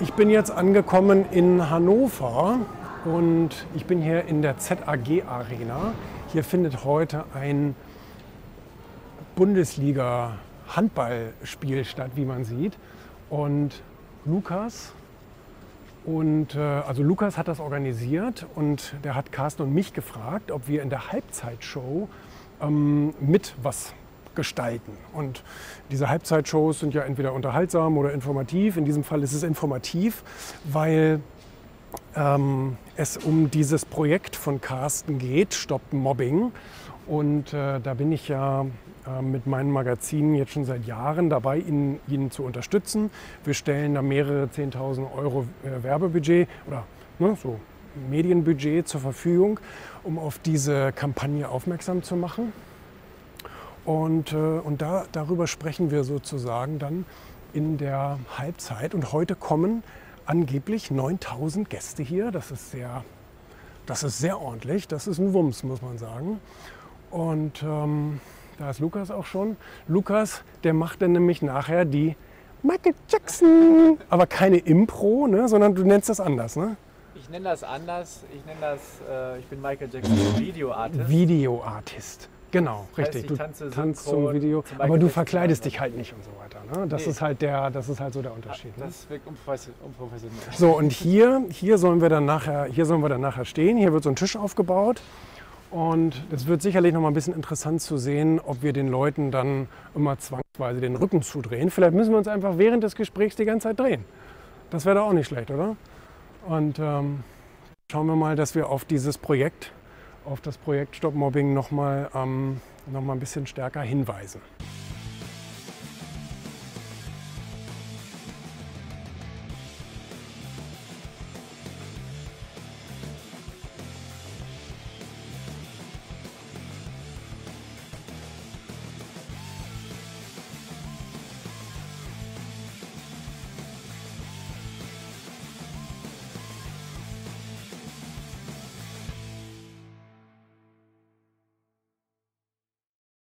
Ich bin jetzt angekommen in Hannover und ich bin hier in der ZAG Arena. Hier findet heute ein Bundesliga Handballspiel statt, wie man sieht. Und Lukas und äh, also Lukas hat das organisiert und der hat Carsten und mich gefragt, ob wir in der Halbzeitshow ähm, mit was gestalten. Und diese Halbzeitshows sind ja entweder unterhaltsam oder informativ. In diesem Fall ist es informativ, weil ähm, es um dieses Projekt von Carsten geht, Stop Mobbing. Und äh, da bin ich ja äh, mit meinen Magazinen jetzt schon seit Jahren dabei, ihn, ihn zu unterstützen. Wir stellen da mehrere 10.000 Euro äh, Werbebudget oder ne, so Medienbudget zur Verfügung, um auf diese Kampagne aufmerksam zu machen. Und, äh, und da, darüber sprechen wir sozusagen dann in der Halbzeit. Und heute kommen angeblich 9000 Gäste hier. Das ist sehr, das ist sehr ordentlich. Das ist ein Wumms, muss man sagen. Und ähm, da ist Lukas auch schon. Lukas, der macht dann nämlich nachher die Michael Jackson. Aber keine Impro, ne? sondern du nennst das anders, ne? Ich nenne das anders. Ich nenne das, äh, ich bin Michael Jackson Videoartist. Videoartist. Genau, Heißt, richtig. ich Du tanze tanzt zum Video, zu aber du verkleidest dich halt nicht und so weiter. Ne? Das, Nee. ist halt der, das ist halt so der Unterschied. Ne? Das wirkt unprofes- unprofessionell. So, und hier, hier, sollen wir dann nachher, hier sollen wir dann nachher stehen. Hier wird so ein Tisch aufgebaut. Und es wird sicherlich noch mal ein bisschen interessant zu sehen, ob wir den Leuten dann immer zwangsweise den Rücken zudrehen. Vielleicht müssen wir uns einfach während des Gesprächs die ganze Zeit drehen. Das wäre doch auch nicht schlecht, oder? Und ähm, schauen wir mal, dass wir auf dieses Projekt, auf das Projekt Stop Mobbing noch mal, ähm, noch mal ein bisschen stärker hinweisen.